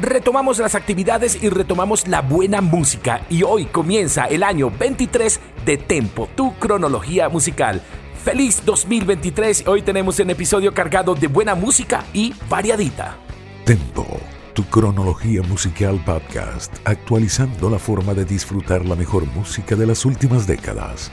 Retomamos las actividades y retomamos la buena música y hoy comienza el año 23 de Tempo, tu cronología musical. Feliz 2023, hoy tenemos un episodio cargado de buena música y variadita. Tempo, tu cronología musical podcast, actualizando la forma de disfrutar la mejor música de las últimas décadas.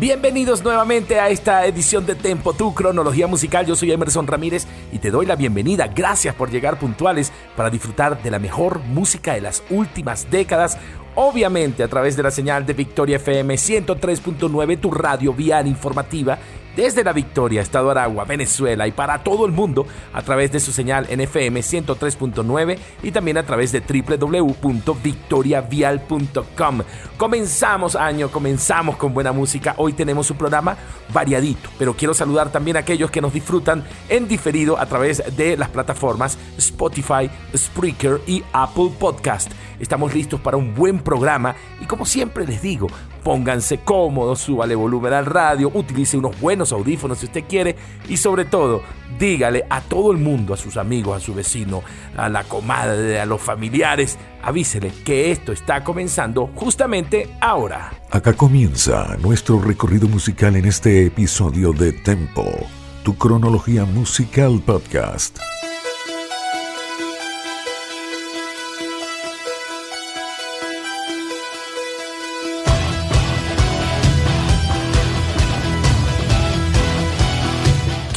Bienvenidos nuevamente a esta edición de Tempo, tu cronología musical. Yo soy Emerson Ramírez y te doy la bienvenida. Gracias por llegar puntuales para disfrutar de la mejor música de las últimas décadas obviamente a través de la señal de Victoria FM 103.9, tu radio vial informativa, desde la Victoria, Estado Aragua, Venezuela y para todo el mundo a través de su señal en FM 103.9 y también a través de www.victoriavial.com. Comenzamos año, comenzamos con buena música. Hoy tenemos un programa variadito, pero quiero saludar también a aquellos que nos disfrutan en diferido a través de las plataformas Spotify, Spreaker y Apple Podcast. Estamos listos para un buen programa y como siempre les digo, pónganse cómodos, súbale volumen al radio, utilice unos buenos audífonos si usted quiere y sobre todo, dígale a todo el mundo, a sus amigos, a su vecino, a la comadre, a los familiares, avísele que esto está comenzando justamente ahora. Acá comienza nuestro recorrido musical en este episodio de Tempo, tu cronología musical podcast.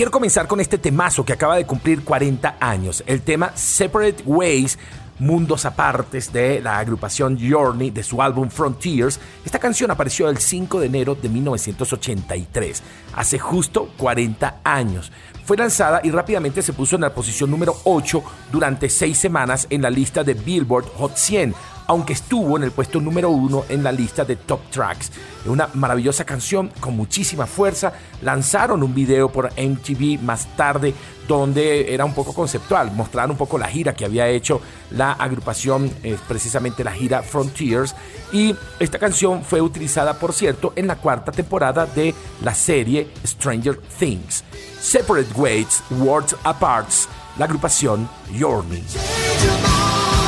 Quiero comenzar con este temazo que acaba de cumplir 40 años, el tema Separate Ways Mundos Apartes de la agrupación Journey de su álbum Frontiers. Esta canción apareció el 5 de enero de 1983, hace justo 40 años. Fue lanzada y rápidamente se puso en la posición número 8 durante 6 semanas en la lista de Billboard Hot 100 aunque estuvo en el puesto número uno en la lista de top tracks. Es una maravillosa canción con muchísima fuerza. Lanzaron un video por MTV más tarde donde era un poco conceptual, mostraron un poco la gira que había hecho la agrupación, eh, precisamente la gira Frontiers. Y esta canción fue utilizada, por cierto, en la cuarta temporada de la serie Stranger Things. Separate Ways, Words Apart, la agrupación Journey. Justamente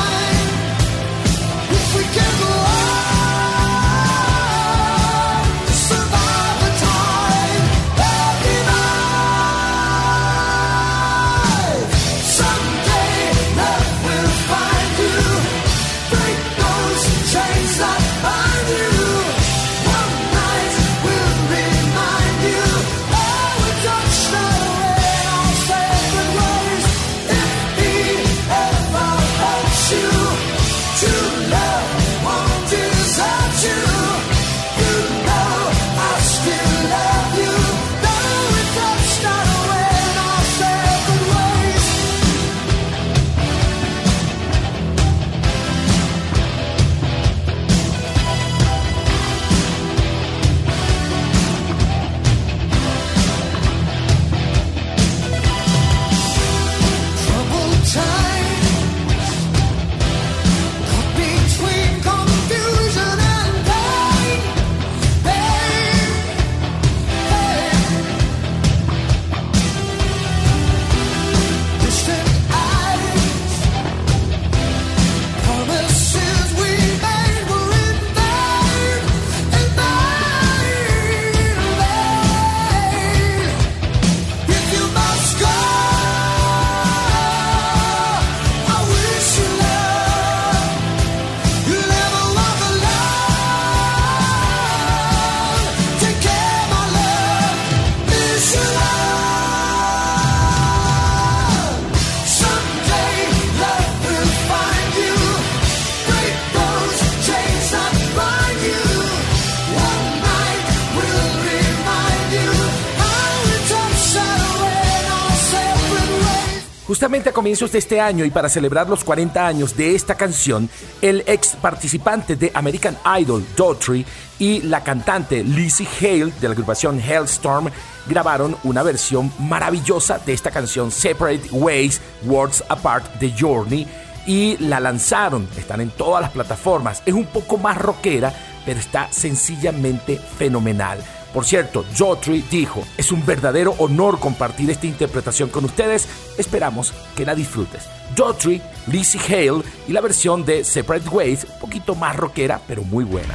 comienzos de este año y para celebrar los 40 años de esta canción, el ex participante de American Idol, Daughtry, y la cantante Lizzie Hale de la agrupación Hellstorm grabaron una versión maravillosa de esta canción Separate Ways, Words Apart de Journey y la lanzaron. Están en todas las plataformas. Es un poco más rockera, pero está sencillamente fenomenal. Por cierto, Jotri dijo, es un verdadero honor compartir esta interpretación con ustedes, esperamos que la disfrutes. Jotri, Lizzie Hale y la versión de Separate Ways, un poquito más rockera, pero muy buena.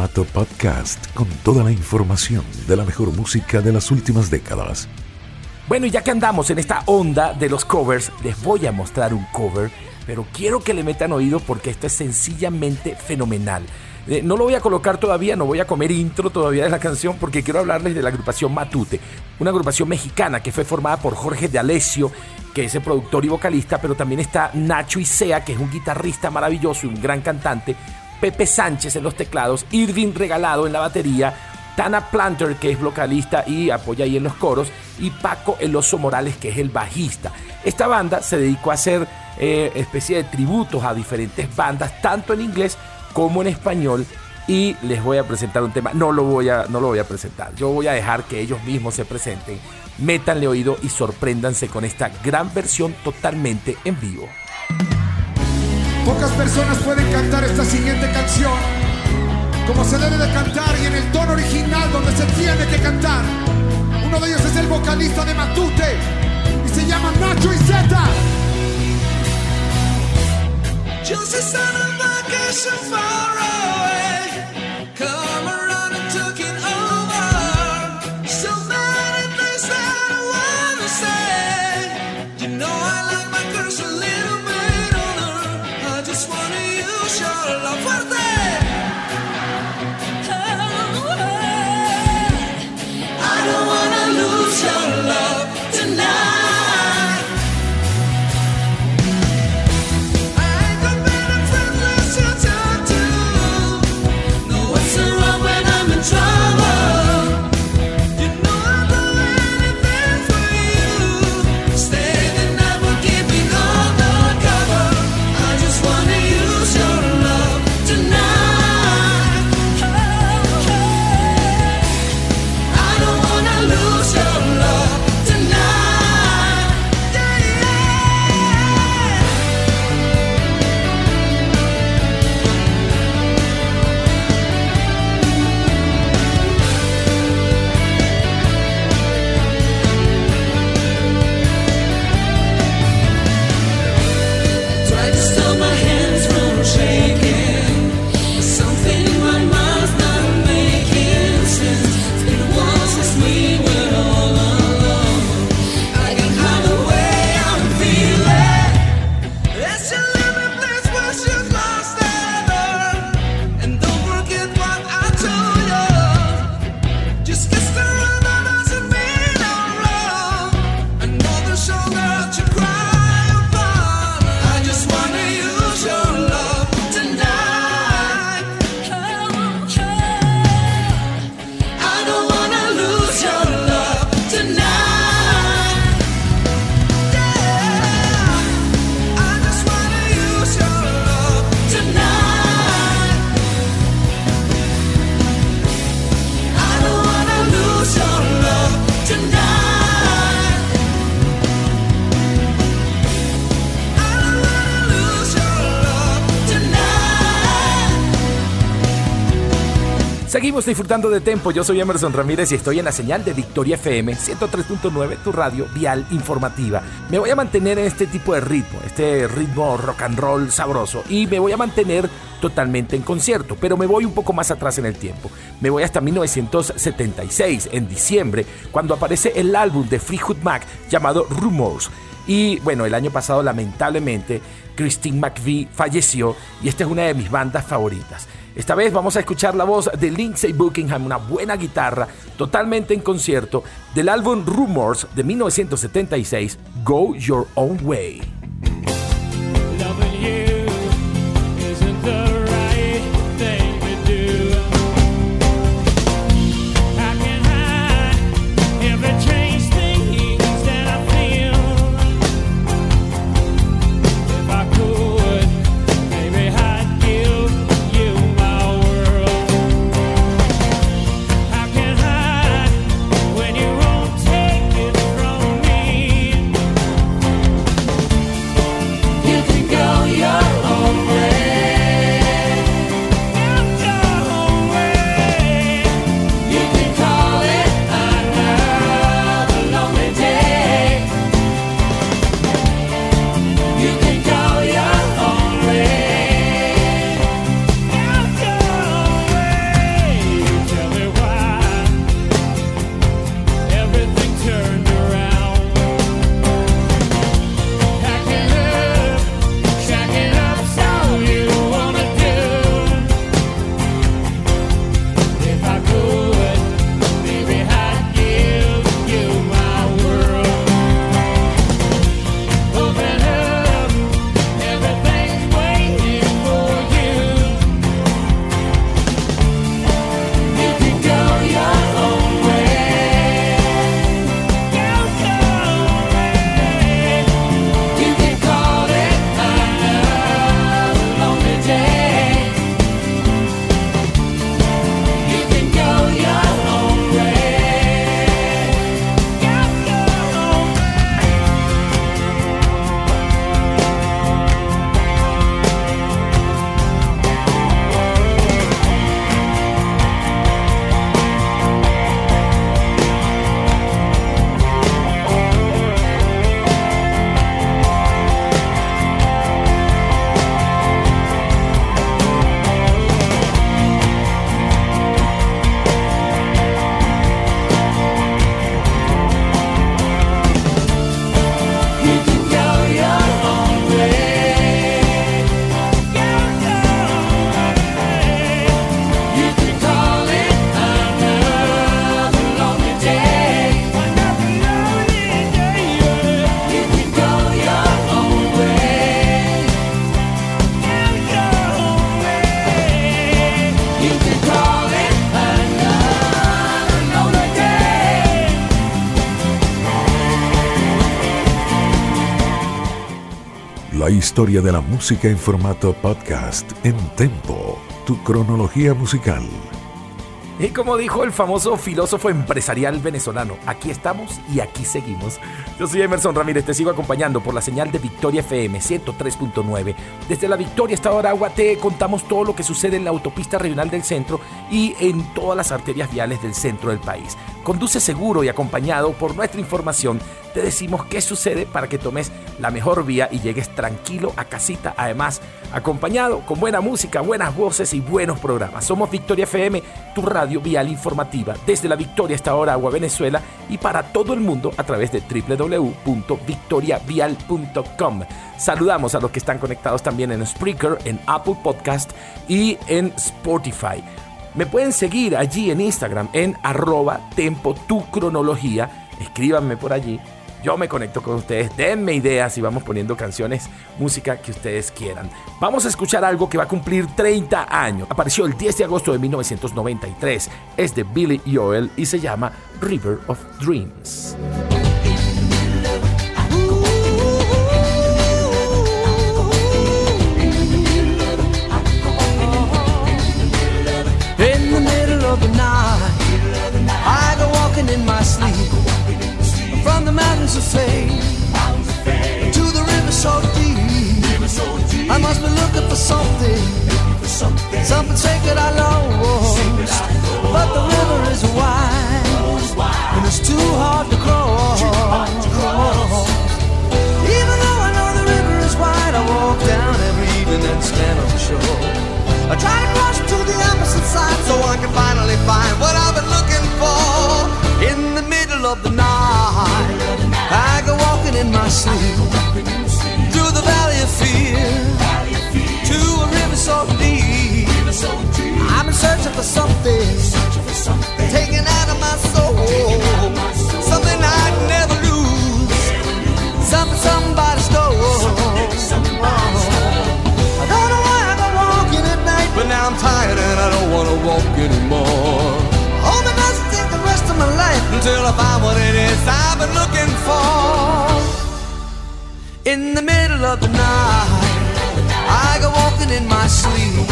Formato podcast con toda la información de la mejor música de las últimas décadas. Bueno, y ya que andamos en esta onda de los covers, les voy a mostrar un cover, pero quiero que le metan oído porque esto es sencillamente fenomenal. Eh, no lo voy a colocar todavía, no voy a comer intro todavía de la canción porque quiero hablarles de la agrupación Matute, una agrupación mexicana que fue formada por Jorge de Alessio, que es el productor y vocalista, pero también está Nacho Isea, que es un guitarrista maravilloso y un gran cantante, Pepe Sánchez en los teclados, Irving Regalado en la batería, Tana Planter, que es vocalista y apoya ahí en los coros, y Paco El Oso Morales, que es el bajista. Esta banda se dedicó a hacer eh, especie de tributos a diferentes bandas, tanto en inglés como en español. Y les voy a presentar un tema. No lo voy a, no lo voy a presentar. Yo voy a dejar que ellos mismos se presenten. Métanle oído y sorpréndanse con esta gran versión totalmente en vivo. Pocas personas pueden cantar esta siguiente se debe de cantar y en el tono original donde se tiene que cantar. Uno de ellos es el vocalista de Matute y se llama Nacho Zeta. Just. Disfrutando de Tempo. Yo soy Emerson Ramírez y estoy en la señal de Victoria FM 103.9, tu radio vial informativa. Me voy a mantener en este tipo de ritmo, este ritmo rock and roll sabroso y me voy a mantener totalmente en concierto, pero me voy un poco más atrás en el tiempo. Me voy hasta 1976, en diciembre, cuando aparece el álbum de Fleetwood Mac llamado Rumors. Y bueno, el año pasado lamentablemente Christine McVie falleció y esta es una de mis bandas favoritas. Esta vez vamos a escuchar la voz de Lindsay Buckingham, una buena guitarra, totalmente en concierto, del álbum Rumors de 1976, Go Your Own Way. Historia de la música en formato podcast en Tempo, tu cronología musical. Y como dijo el famoso filósofo empresarial venezolano, aquí estamos y aquí seguimos. Yo soy Emerson Ramírez, te sigo acompañando por la señal de Victoria FM 103.9. Desde la Victoria, Estado Aragua, te contamos todo lo que sucede en la autopista regional del centro y en todas las arterias viales del centro del país. Conduce seguro y acompañado por nuestra información. Te decimos qué sucede para que tomes la mejor vía y llegues tranquilo a casita. Además, acompañado con buena música, buenas voces y buenos programas. Somos Victoria FM, tu radio vial informativa desde la Victoria hasta Aragua, Venezuela y para todo el mundo a través de www.victoriavial.com. Saludamos a los que están conectados también en Spreaker, en Apple Podcast y en Spotify. Me pueden seguir allí en Instagram en arroba tempo tu cronología. Escríbanme por allí. Yo me conecto con ustedes, denme ideas y vamos poniendo canciones, música que ustedes quieran. Vamos a escuchar algo que va a cumplir 30 años. Apareció el 10 de agosto de 1993. Es de Billy Joel y se llama River of Dreams. My sleep from the mountains of fame to the river so deep. I must be looking for something, something sacred I lost. But the river is wide and it's too hard to cross. Even though I know the river is wide, I walk down every evening and stand on the shore. I try to cross to the opposite side so I can finally find sleep through the valley of fear to a river so deep. I'm in search of something taken out of my soul, something I'd never lose, something somebody stole. I don't know why I've been walking at night, but now I'm tired and I don't want to walk anymore. All the nights take the rest of my life until I find what it is I've been looking for. In the middle of the night, I go walking in my sleep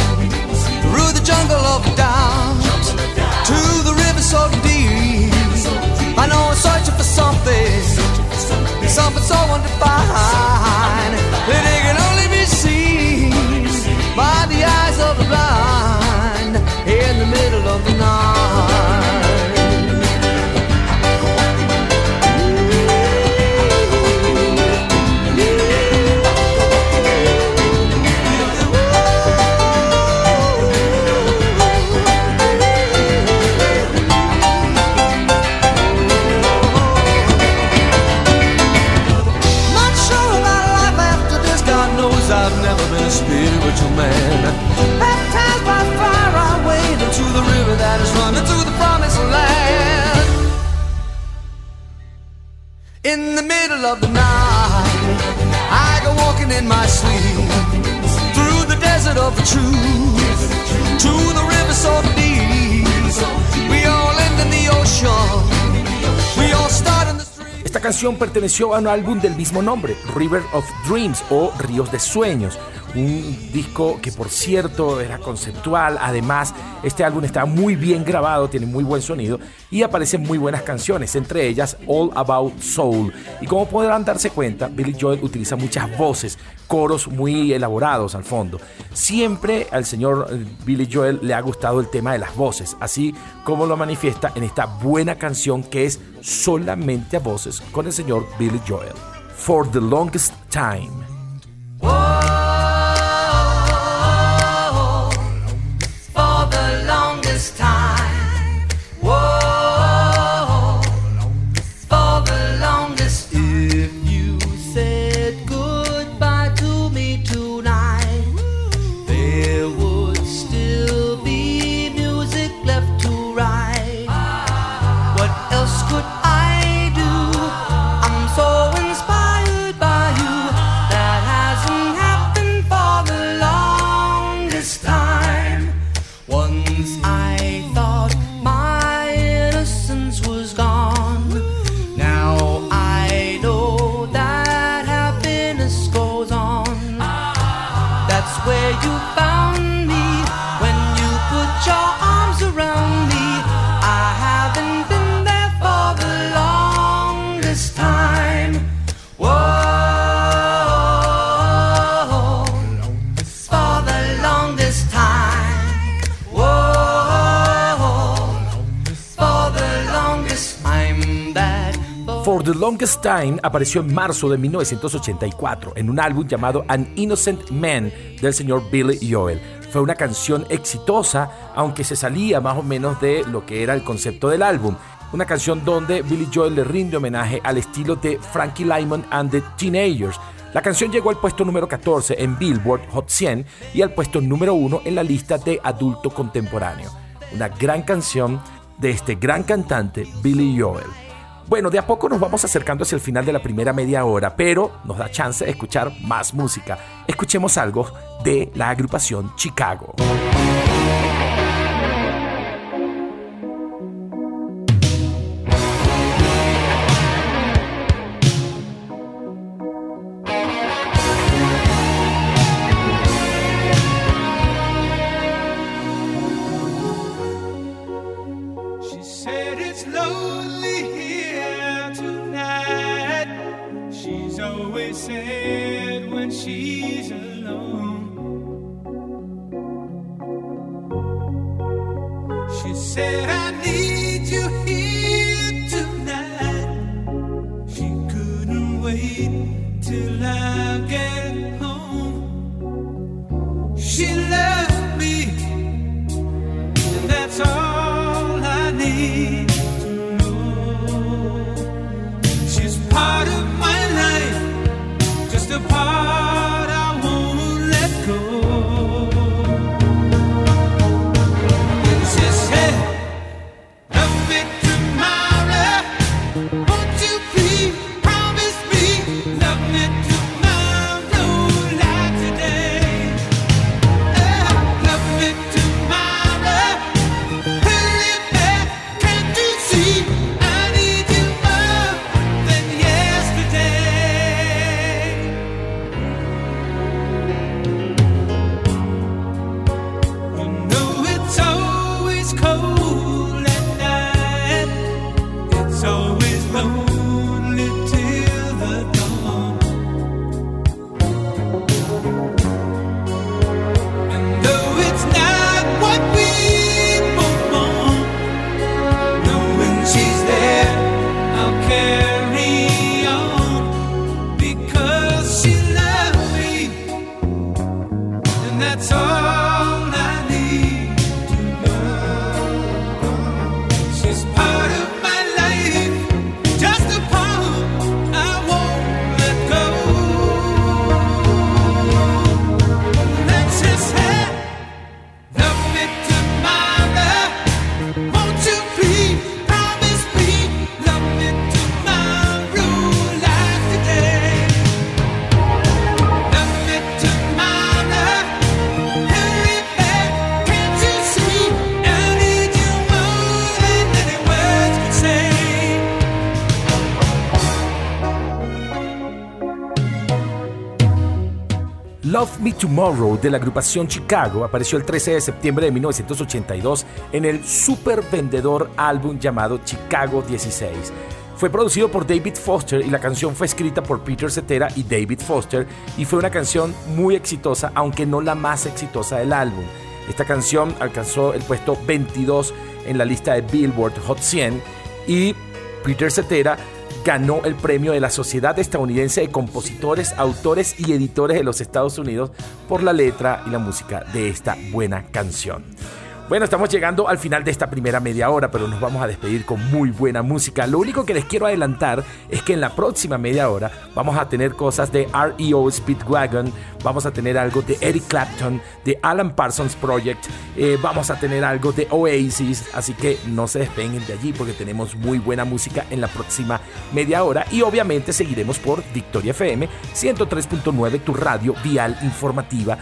through the jungle of doubt to the river so deep. I know I'm searching for something, something so undefined of the river. Esta canción perteneció a un álbum del mismo nombre, River of Dreams o Ríos de Sueños. Un disco que por cierto era conceptual, además este álbum está muy bien grabado, tiene muy buen sonido y aparecen muy buenas canciones, entre ellas All About Soul. Y como podrán darse cuenta, Billy Joel utiliza muchas voces, coros muy elaborados al fondo. Siempre al señor eh, Billy Joel le ha gustado el tema de las voces, así como lo manifiesta en esta buena canción que es solamente a voces con el señor Billy Joel. For the longest time. Time apareció en marzo de 1984 en un álbum llamado An Innocent Man del señor Billy Joel. Fue una canción exitosa, aunque se salía más o menos de lo que era el concepto del álbum. Una canción donde Billy Joel le rinde homenaje al estilo de Frankie Lyman and the Teenagers. La canción llegó al puesto número 14 en Billboard Hot 100 y al puesto número 1 en la lista de adulto contemporáneo. Una gran canción de este gran cantante Billy Joel. Bueno, de a poco nos vamos acercando hacia el final de la primera media hora, pero nos da chance de escuchar más música. Escuchemos algo de la agrupación Chicago. Tomorrow de la agrupación Chicago apareció el 13 de septiembre de 1982 en el super vendedor álbum llamado Chicago 16. Fue producido por David Foster y la canción fue escrita por Peter Cetera y David Foster y fue una canción muy exitosa, aunque no la más exitosa del álbum. Esta canción alcanzó el puesto 22 en la lista de Billboard Hot 100 y Peter Cetera ganó el premio de la Sociedad Estadounidense de Compositores, Autores y Editores de los Estados Unidos por la letra y la música de esta buena canción. Bueno, estamos llegando al final de esta primera media hora, pero nos vamos a despedir con muy buena música. Lo único que les quiero adelantar es que en la próxima media hora vamos a tener cosas de REO Speedwagon, vamos a tener algo de Eric Clapton, de Alan Parsons Project, eh, vamos a tener algo de Oasis, así que no se despeguen de allí porque tenemos muy buena música en la próxima media hora y obviamente seguiremos por Victoria FM 103.9, tu radio vial informativa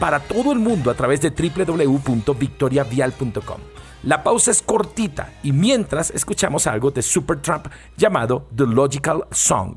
para todo el mundo a través de www.victoriavial.com. La pausa es cortita y mientras escuchamos algo de Supertramp llamado The Logical Song.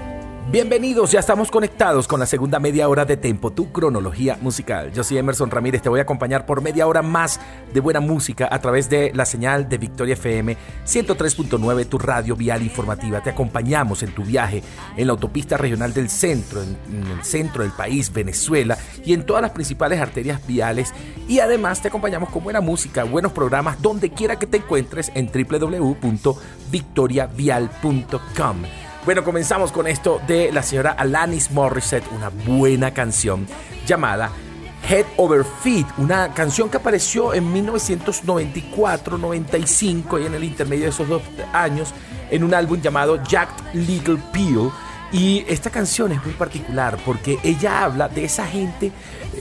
Bienvenidos, ya estamos conectados con la segunda media hora de Tempo, tu cronología musical. Yo soy Emerson Ramírez, te voy a acompañar por media hora más de buena música a través de la señal de Victoria FM 103.9, tu radio vial informativa. Te acompañamos en tu viaje en la autopista regional del centro, en, el centro del país, Venezuela, y en todas las principales arterias viales. Y además te acompañamos con buena música, buenos programas, donde quiera que te encuentres en www.victoriavial.com. Bueno, comenzamos con esto de la señora Alanis Morissette, una buena canción llamada Head Over Feet, una canción que apareció en 1994-95 y en el intermedio de esos dos años en un álbum llamado Jacked Little Peel. Y esta canción es muy particular porque ella habla de esa gente,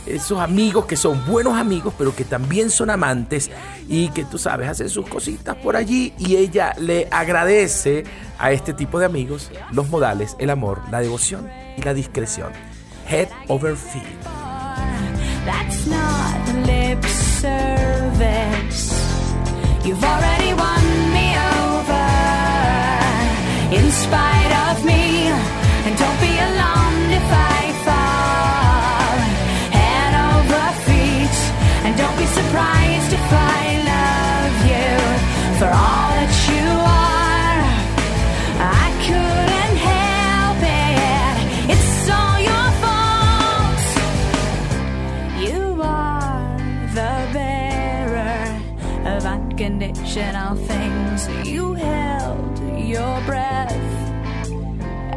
esos amigos que son buenos amigos, pero que también son amantes y que tú sabes, hacen sus cositas por allí y ella le agradece a este tipo de amigos los modales, el amor, la devoción y la discreción. Head over feet. That's not lip service. You've already won in spite of me. And don't be alarmed if I fall head over feet. And don't be surprised if I love you for all that you are. Of unconditional things. You held your breath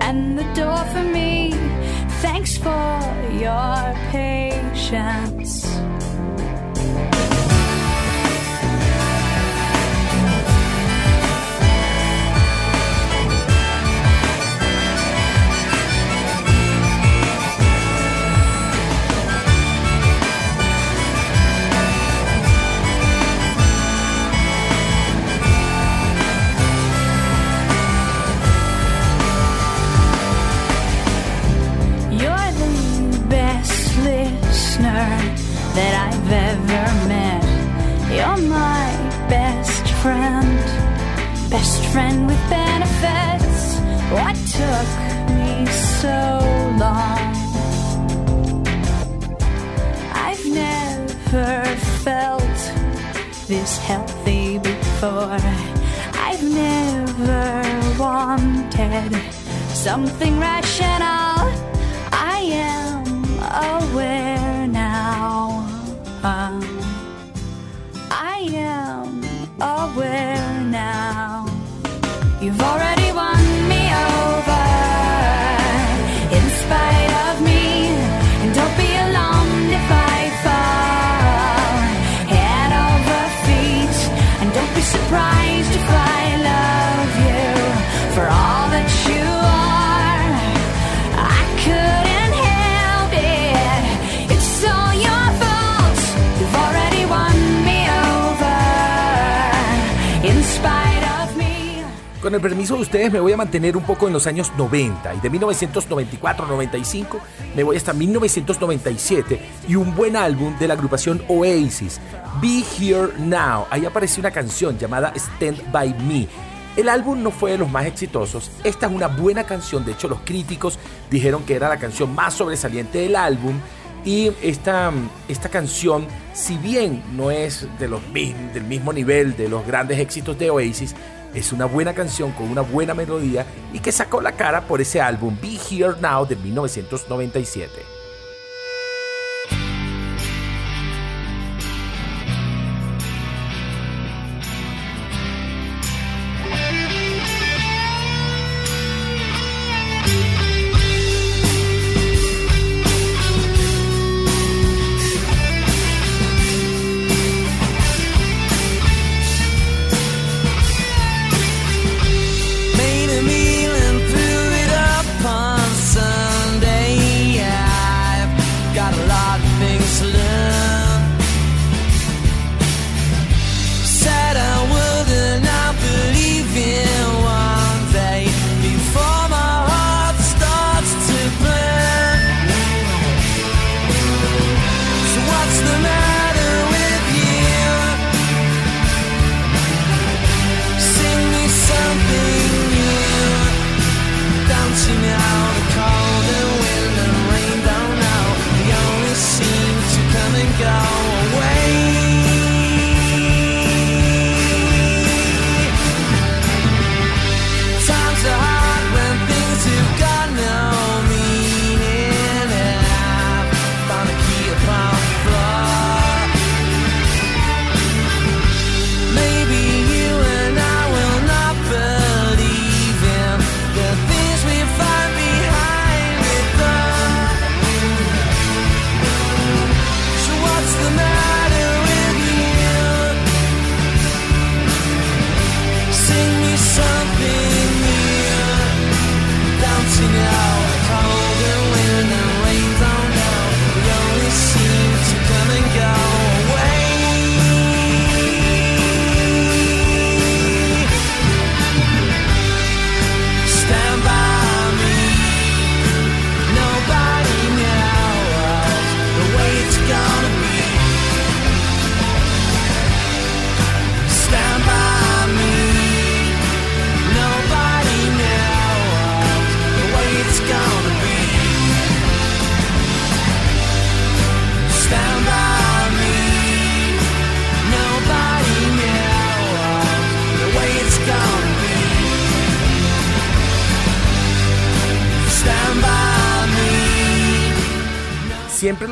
and the door for me. Thanks for your patience. something right Con el permiso de ustedes me voy a mantener un poco en los años 90 y de 1994-95 me voy hasta 1997 y un buen álbum de la agrupación Oasis, Be Here Now. Ahí apareció una canción llamada Stand By Me. El álbum no fue de los más exitosos. Esta es una buena canción. De hecho, los críticos dijeron que era la canción más sobresaliente del álbum. Y esta, esta canción, si bien no es de los, del mismo nivel de los grandes éxitos de Oasis, es una buena canción con una buena melodía y que sacó la cara por ese álbum Be Here Now de 1997.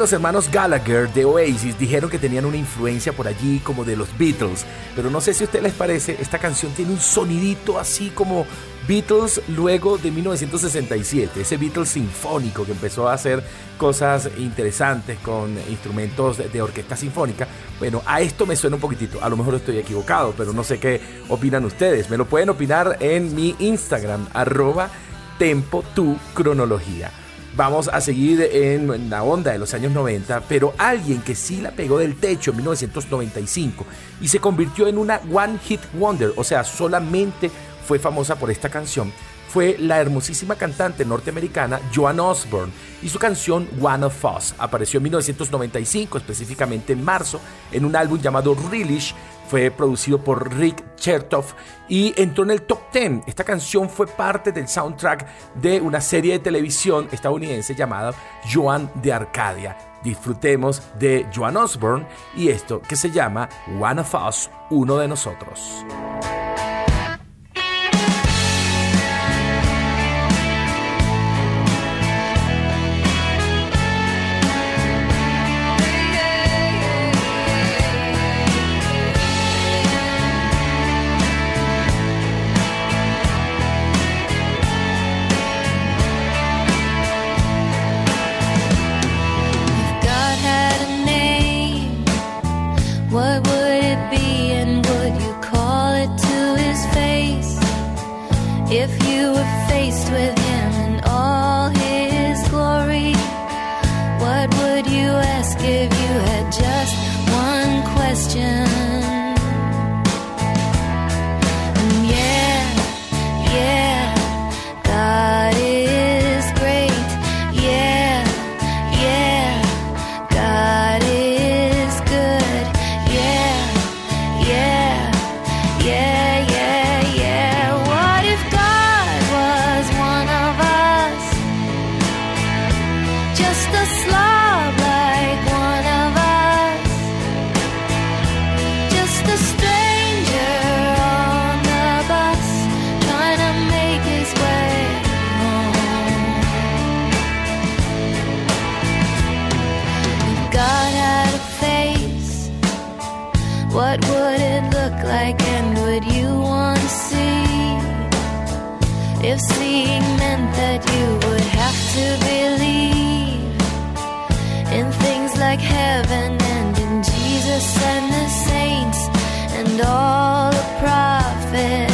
Los hermanos Gallagher de Oasis dijeron que tenían una influencia por allí como de los Beatles, pero no sé si a ustedes les parece, esta canción tiene un sonidito así como Beatles luego de 1967, ese Beatles sinfónico que empezó a hacer cosas interesantes con instrumentos de, de orquesta sinfónica. Bueno, a esto me suena un poquitito, a lo mejor estoy equivocado, pero no sé qué opinan ustedes. Me lo pueden opinar en mi Instagram, arroba tempo tu cronología. Vamos a seguir en la onda de los años 90, pero alguien que sí la pegó del techo en 1995 y se convirtió en una One Hit Wonder, o sea, solamente fue famosa por esta canción, fue la hermosísima cantante norteamericana Joan Osborne y su canción One of Us. Apareció en 1995, específicamente en marzo, en un álbum llamado Relish. Fue producido por Rick Chertoff y entró en el top 10. Esta canción fue parte del soundtrack de una serie de televisión estadounidense llamada Joan de Arcadia. Disfrutemos de Joan Osborne y esto que se llama One of Us, uno de nosotros. It look like and would you want to see? If seeing meant that you would have to believe in things like heaven and in Jesus and the saints and all the prophets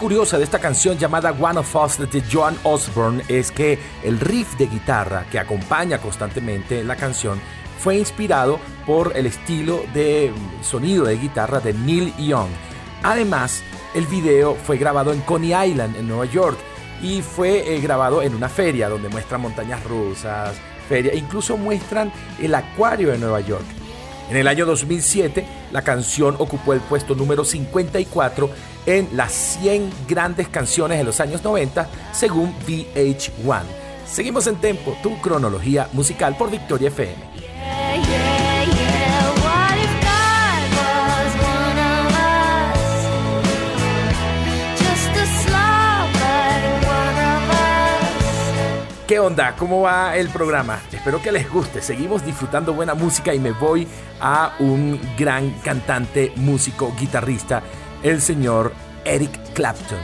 curiosa de esta canción llamada One of Us de Joan Osborne es que el riff de guitarra que acompaña constantemente la canción fue inspirado por el estilo de sonido de guitarra de Neil Young. Además, el video fue grabado en Coney Island, en Nueva York, y fue eh, grabado en una feria donde muestran montañas rusas, feria, incluso muestran el acuario de Nueva York. En el año 2007, la canción ocupó el puesto número 54 en las 100 grandes canciones de los años 90, según VH1. Seguimos en Tempo, tu cronología musical por Victoria FM. ¿Qué onda? ¿Cómo va el programa? Espero que les guste. Seguimos disfrutando buena música y me voy a un gran cantante, músico, guitarrista el señor Eric Clapton.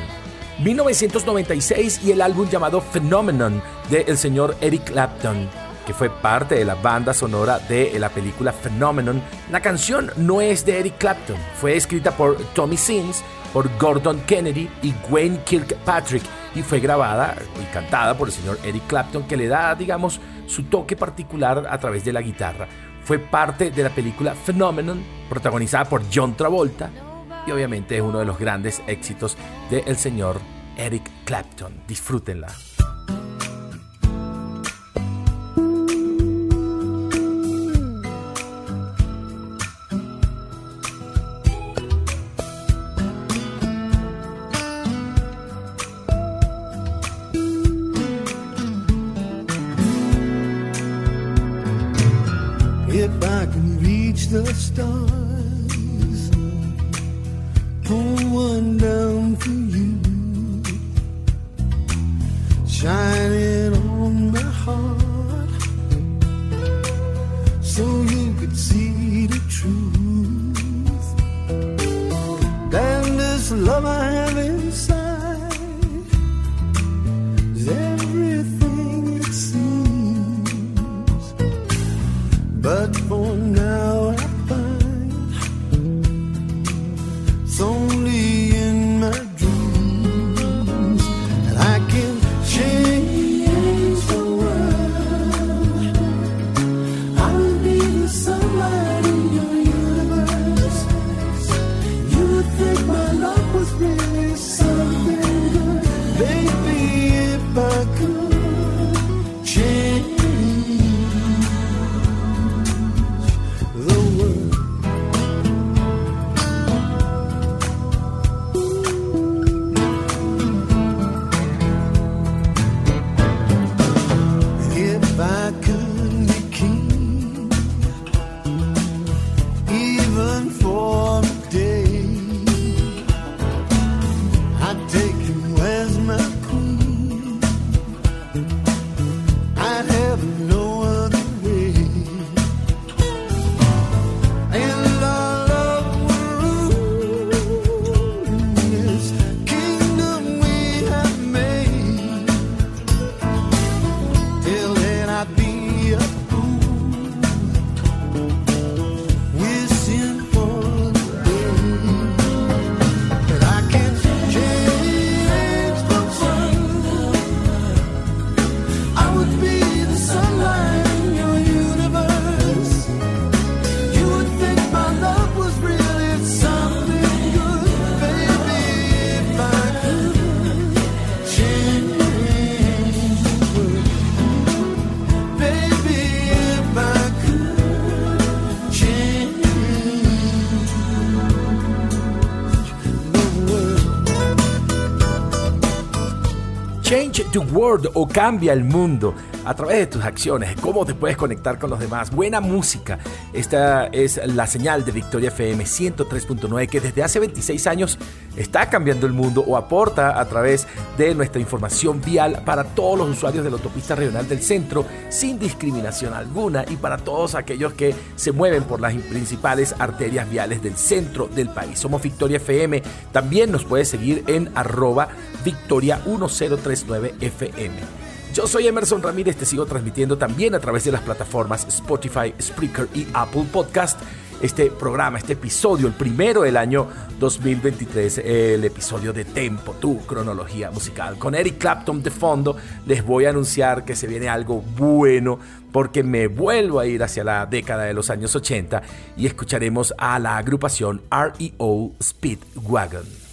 1996 y el álbum llamado Phenomenon de el señor Eric Clapton, que fue parte de la banda sonora de la película Phenomenon. La canción no es de Eric Clapton, fue escrita por Tommy Sims, por Gordon Kennedy y Wayne Kirkpatrick y fue grabada y cantada por el señor Eric Clapton que le da, digamos, su toque particular a través de la guitarra. Fue parte de la película Phenomenon, protagonizada por John Travolta y obviamente es uno de los grandes éxitos del señor Eric Clapton. Disfrútenla. The stars, pull one down for you, shining on my heart, so you could see the truth. Then this love I World o Cambia el Mundo a través de tus acciones, cómo te puedes conectar con los demás. Buena música. Esta es la señal de Victoria FM 103.9 que desde hace 26 años está cambiando el mundo o aporta a través de nuestra información vial para todos los usuarios de la autopista regional del centro sin discriminación alguna y para todos aquellos que se mueven por las principales arterias viales del centro del país. Somos Victoria FM. También nos puedes seguir en arroba victoria 1039 FM. Yo soy Emerson Ramírez, te sigo transmitiendo también a través de las plataformas Spotify, Spreaker y Apple Podcast. Este programa, este episodio, el primero del año 2023, el episodio de Tempo, tu cronología musical. Con Eric Clapton de fondo, les voy a anunciar que se viene algo bueno porque me vuelvo a ir hacia la década de los años 80 y escucharemos a la agrupación REO Speedwagon.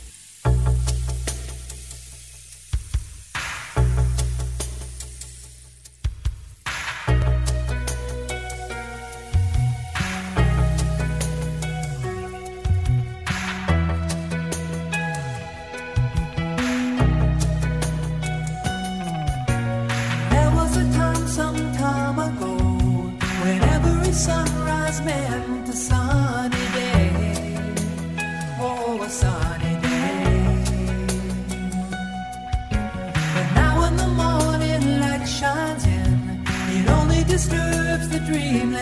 Sunrise meant a sunny day. Oh, a sunny day. But now when the morning light shines in, it only disturbs the dreamland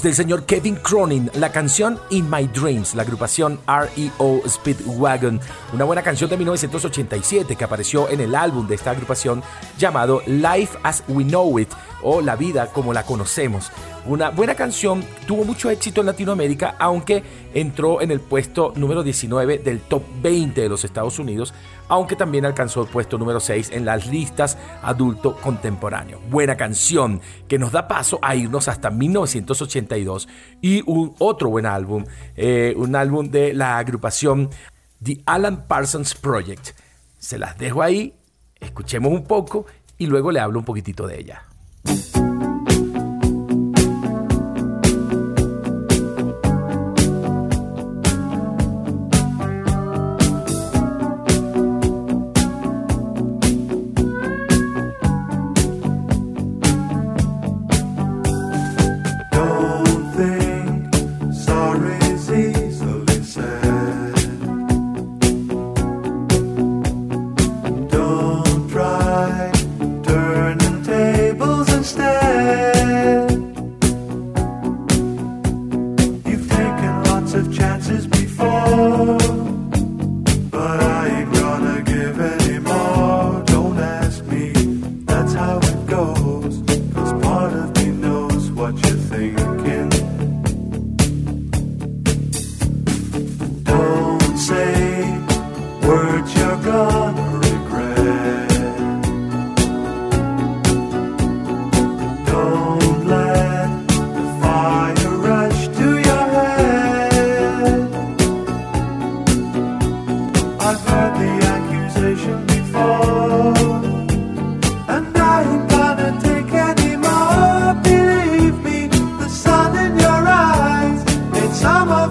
del señor Kevin Cronin, la canción In My Dreams, la agrupación REO Speedwagon, una buena canción de 1987 que apareció en el álbum de esta agrupación llamado Life as We Know It o La vida como la conocemos. Una buena canción, tuvo mucho éxito en Latinoamérica, aunque entró en el puesto número 19 del top 20 de los Estados Unidos, aunque también alcanzó el puesto número 6 en las listas adulto contemporáneo. Buena canción que nos da paso a irnos hasta 1982 y un otro buen álbum, eh, un álbum de la agrupación The Alan Parsons Project. Se las dejo ahí, escuchemos un poco y luego le hablo un poquitito de ella. summer.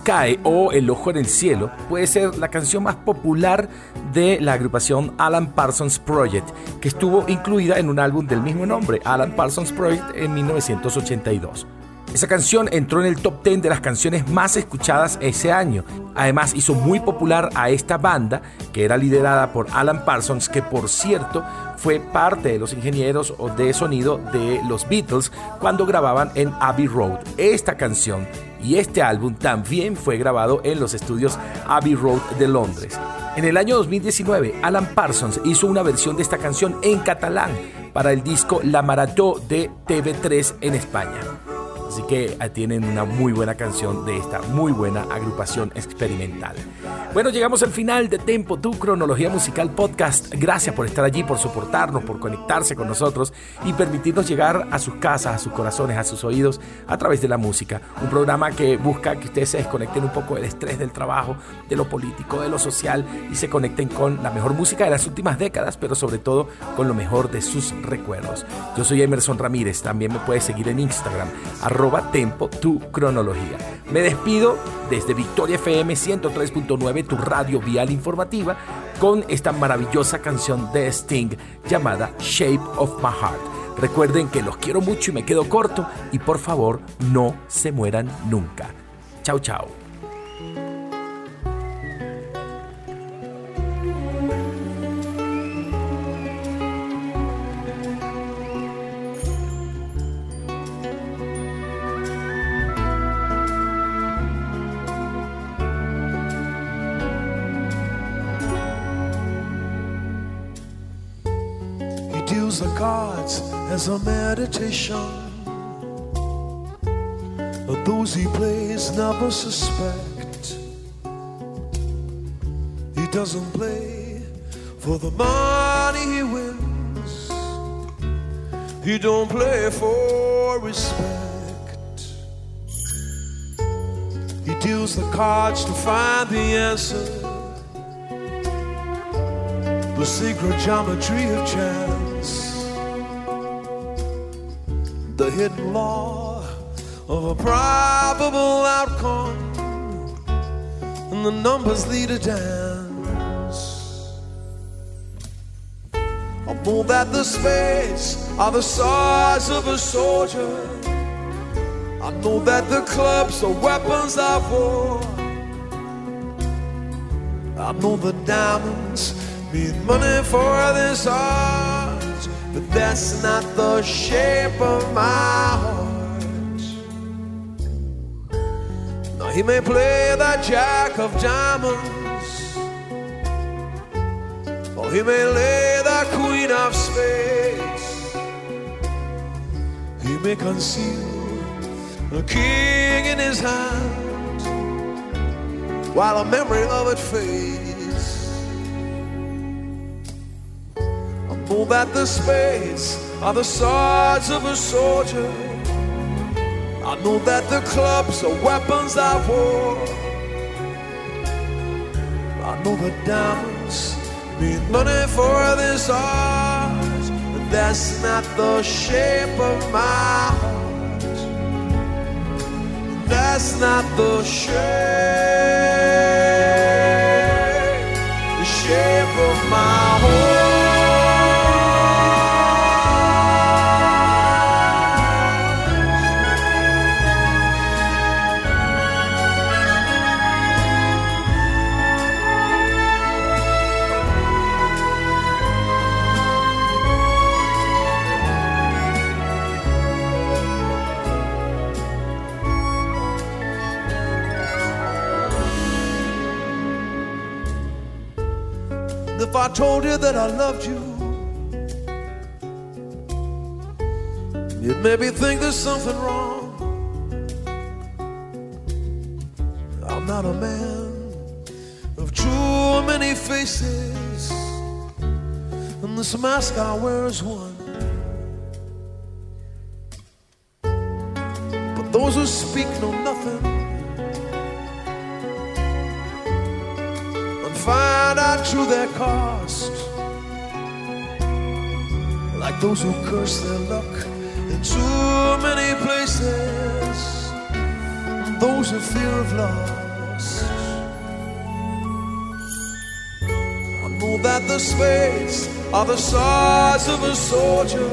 Sky o El Ojo en el Cielo puede ser la canción más popular de la agrupación Alan Parsons Project, que estuvo incluida en un álbum del mismo nombre, Alan Parsons Project, en 1982. Esa canción entró en el top 10 de las canciones más escuchadas ese año. Además hizo muy popular a esta banda, que era liderada por Alan Parsons, que por cierto fue parte de los ingenieros de sonido de los Beatles cuando grababan en Abbey Road. Esta canción y este álbum también fue grabado en los estudios Abbey Road de Londres. En el año 2019, Alan Parsons hizo una versión de esta canción en catalán para el disco La Marató de TV3 en España. Así que eh, tienen una muy buena canción de esta muy buena agrupación experimental. Bueno, llegamos al final de Tempo, tu cronología musical podcast. Gracias por estar allí, por soportarnos, por conectarse con nosotros y permitirnos llegar a sus casas, a sus corazones, a sus oídos a través de la música. Un programa que busca que ustedes se desconecten un poco del estrés del trabajo, de lo político, de lo social y se conecten con la mejor música de las últimas décadas, pero sobre todo con lo mejor de sus recuerdos. Yo soy Emerson Ramírez, también me puedes seguir en Instagram, tempo tu cronología. Me despido desde Victoria FM 103.9, tu radio vial informativa, con esta maravillosa canción de Sting llamada Shape of My Heart. Recuerden que los quiero mucho y me quedo corto y por favor no se mueran nunca. Chao, chao. As a meditation. Those he plays never suspect. He doesn't play for the money he wins. He don't play for respect. He deals the cards to find the answer the secret geometry of chance, the hidden law of a probable outcome, and the numbers lead a dance. I know that the spades are the size of a soldier. I know that the clubs are weapons of war. I know the diamonds mean money for this art, but that's not the shape of my heart. Now he may play the jack of diamonds, or he may lay the queen of spades. He may conceal a king in his hand, while a memory of it fades. Know that the spades are the swords of a soldier. I know that the clubs are weapons of war. I know the diamonds mean money for this art, but that's not the shape of my heart. That's not the shape, the shape of my told you that I loved you. You'd maybe think there's something wrong. I'm not a man of too many faces, and this mask I wear is one. But those who speak know nothing. To their cost. Like those who curse their luck in too many places, those a fear of loss. I know that the spades are the size of a soldier.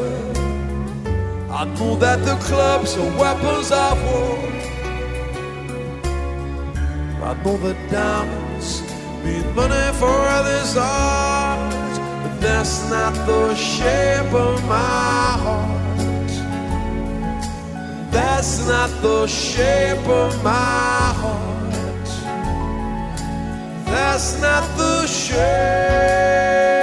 I know that the clubs are weapons of war. I know that diamonds mean money for this art, but that's not the shape of my heart. That's not the shape of my heart. That's not the shape,